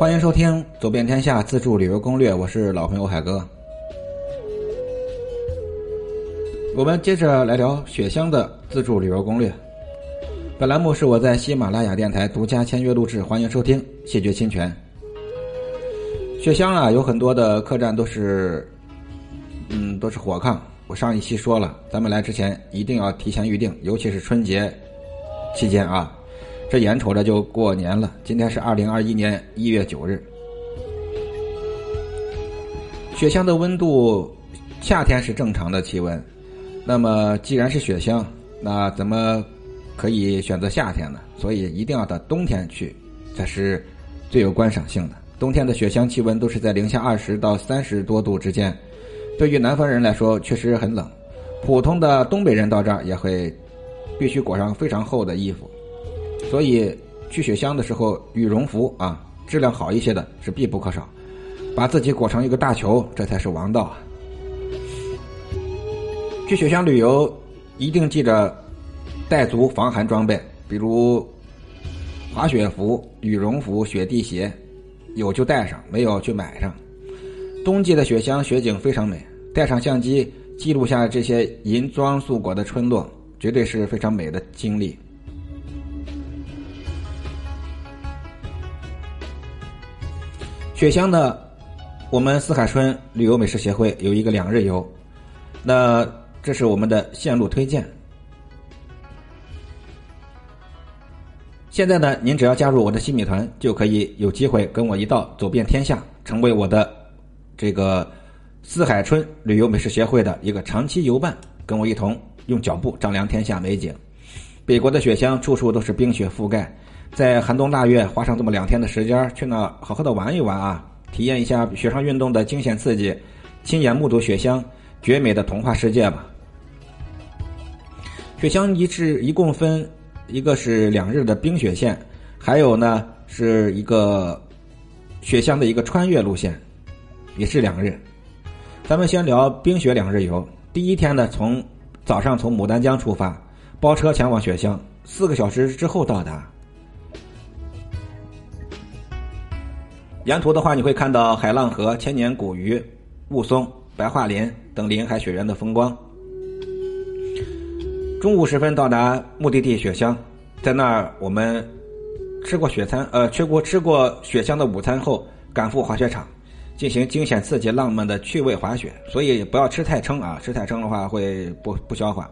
欢迎收听《走遍天下自助旅游攻略》，我是老朋友海哥。我们接着来聊雪乡的自助旅游攻略。本栏目是我在喜马拉雅电台独家签约录制，欢迎收听，谢绝侵权。雪乡啊，有很多的客栈都是，嗯，都是火炕。我上一期说了，咱们来之前一定要提前预定，尤其是春节期间啊。这眼瞅着就过年了，今天是二零二一年一月九日。雪乡的温度，夏天是正常的气温。那么既然是雪乡，那怎么可以选择夏天呢？所以一定要到冬天去，才是最有观赏性的。冬天的雪乡气温都是在零下二十到三十多度之间，对于南方人来说确实很冷。普通的东北人到这儿也会必须裹上非常厚的衣服。所以去雪乡的时候，羽绒服啊，质量好一些的是必不可少。把自己裹成一个大球，这才是王道啊！去雪乡旅游，一定记着带足防寒装备，比如滑雪服、羽绒服、雪地鞋，有就带上，没有去买上。冬季的雪乡雪景非常美，带上相机记录下这些银装素裹的村落，绝对是非常美的经历。雪乡的，我们四海春旅游美食协会有一个两日游，那这是我们的线路推荐。现在呢，您只要加入我的新米团，就可以有机会跟我一道走遍天下，成为我的这个四海春旅游美食协会的一个长期游伴，跟我一同用脚步丈量天下美景。北国的雪乡处处都是冰雪覆盖。在寒冬腊月花上这么两天的时间去那好好的玩一玩啊，体验一下雪上运动的惊险刺激，亲眼目睹雪乡绝美的童话世界吧。雪乡一是一共分一个是两日的冰雪线，还有呢是一个雪乡的一个穿越路线，也是两日。咱们先聊冰雪两日游。第一天呢，从早上从牡丹江出发，包车前往雪乡，四个小时之后到达。沿途的话，你会看到海浪河、千年古鱼、雾凇、白桦林等林海雪原的风光。中午时分到达目的地雪乡，在那儿我们吃过雪餐，呃，吃过吃过雪乡的午餐后，赶赴滑雪场进行惊险刺激、浪漫的趣味滑雪。所以不要吃太撑啊，吃太撑的话会不不消化。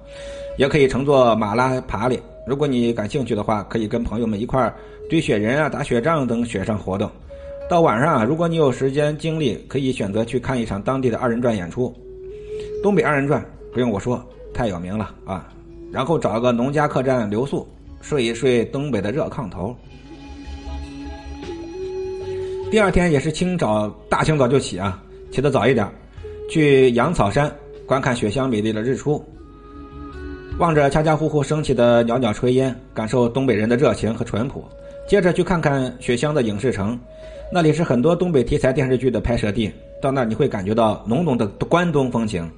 也可以乘坐马拉爬犁，如果你感兴趣的话，可以跟朋友们一块堆雪人啊、打雪仗等雪上活动。到晚上啊，如果你有时间精力，可以选择去看一场当地的二人转演出。东北二人转不用我说，太有名了啊！然后找个农家客栈留宿，睡一睡东北的热炕头。第二天也是清早，大清早就起啊，起得早一点，去羊草山观看雪乡美丽的日出，望着家家户户升起的袅袅炊烟，感受东北人的热情和淳朴。接着去看看雪乡的影视城。那里是很多东北题材电视剧的拍摄地，到那你会感觉到浓浓的关东风情，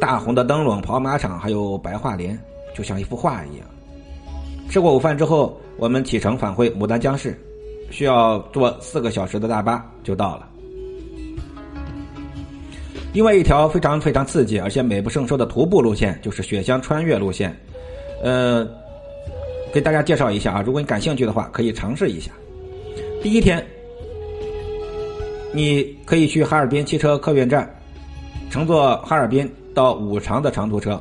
大红的灯笼、跑马场，还有白桦林，就像一幅画一样。吃过午饭之后，我们启程返回牡丹江市，需要坐四个小时的大巴就到了。另外一条非常非常刺激而且美不胜收的徒步路线，就是雪乡穿越路线。呃，给大家介绍一下啊，如果你感兴趣的话，可以尝试一下。第一天。你可以去哈尔滨汽车客运站，乘坐哈尔滨到五常的长途车，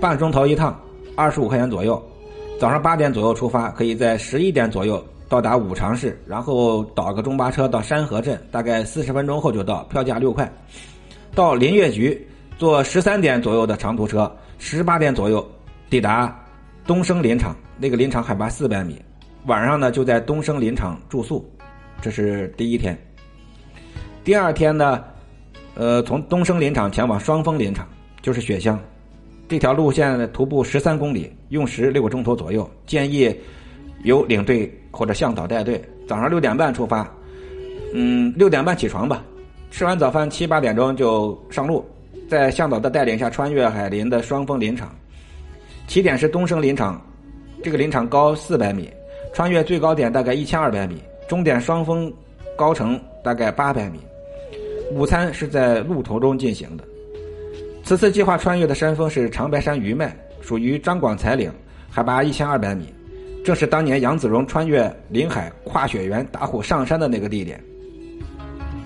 半钟头一趟，二十五块钱左右。早上八点左右出发，可以在十一点左右到达五常市，然后倒个中巴车到山河镇，大概四十分钟后就到，票价六块。到林业局坐十三点左右的长途车，十八点左右抵达东升林场，那个林场海拔四百米，晚上呢就在东升林场住宿，这是第一天。第二天呢，呃，从东升林场前往双峰林场，就是雪乡，这条路线徒步十三公里，用时六个钟头左右。建议有领队或者向导带队。早上六点半出发，嗯，六点半起床吧，吃完早饭七八点钟就上路，在向导的带领下穿越海林的双峰林场。起点是东升林场，这个林场高四百米，穿越最高点大概一千二百米，终点双峰。高程大概八百米。午餐是在路途中进行的。此次计划穿越的山峰是长白山余脉，属于张广才岭，海拔一千二百米，正是当年杨子荣穿越林海跨雪原打虎上山的那个地点。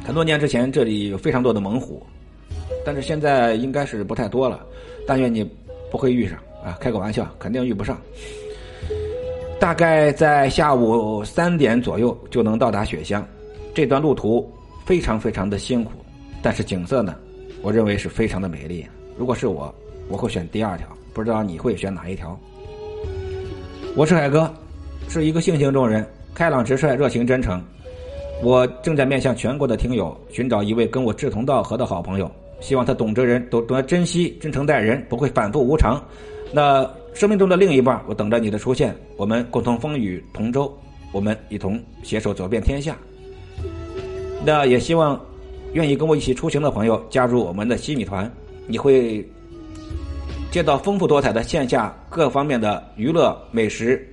很多年之前，这里有非常多的猛虎，但是现在应该是不太多了。但愿你不会遇上啊！开个玩笑，肯定遇不上。大概在下午三点左右就能到达雪乡，这段路途非常非常的辛苦，但是景色呢？我认为是非常的美丽。如果是我，我会选第二条。不知道你会选哪一条？我是海哥，是一个性情中人，开朗直率，热情真诚。我正在面向全国的听友寻找一位跟我志同道合的好朋友，希望他懂得人，懂得珍惜，真诚待人，不会反复无常。那生命中的另一半，我等着你的出现，我们共同风雨同舟，我们一同携手走遍天下。那也希望。愿意跟我一起出行的朋友加入我们的西米团，你会接到丰富多彩的线下各方面的娱乐、美食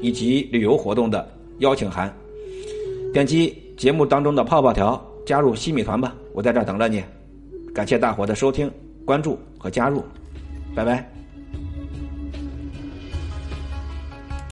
以及旅游活动的邀请函。点击节目当中的泡泡条，加入西米团吧！我在这儿等着你。感谢大伙的收听、关注和加入，拜拜。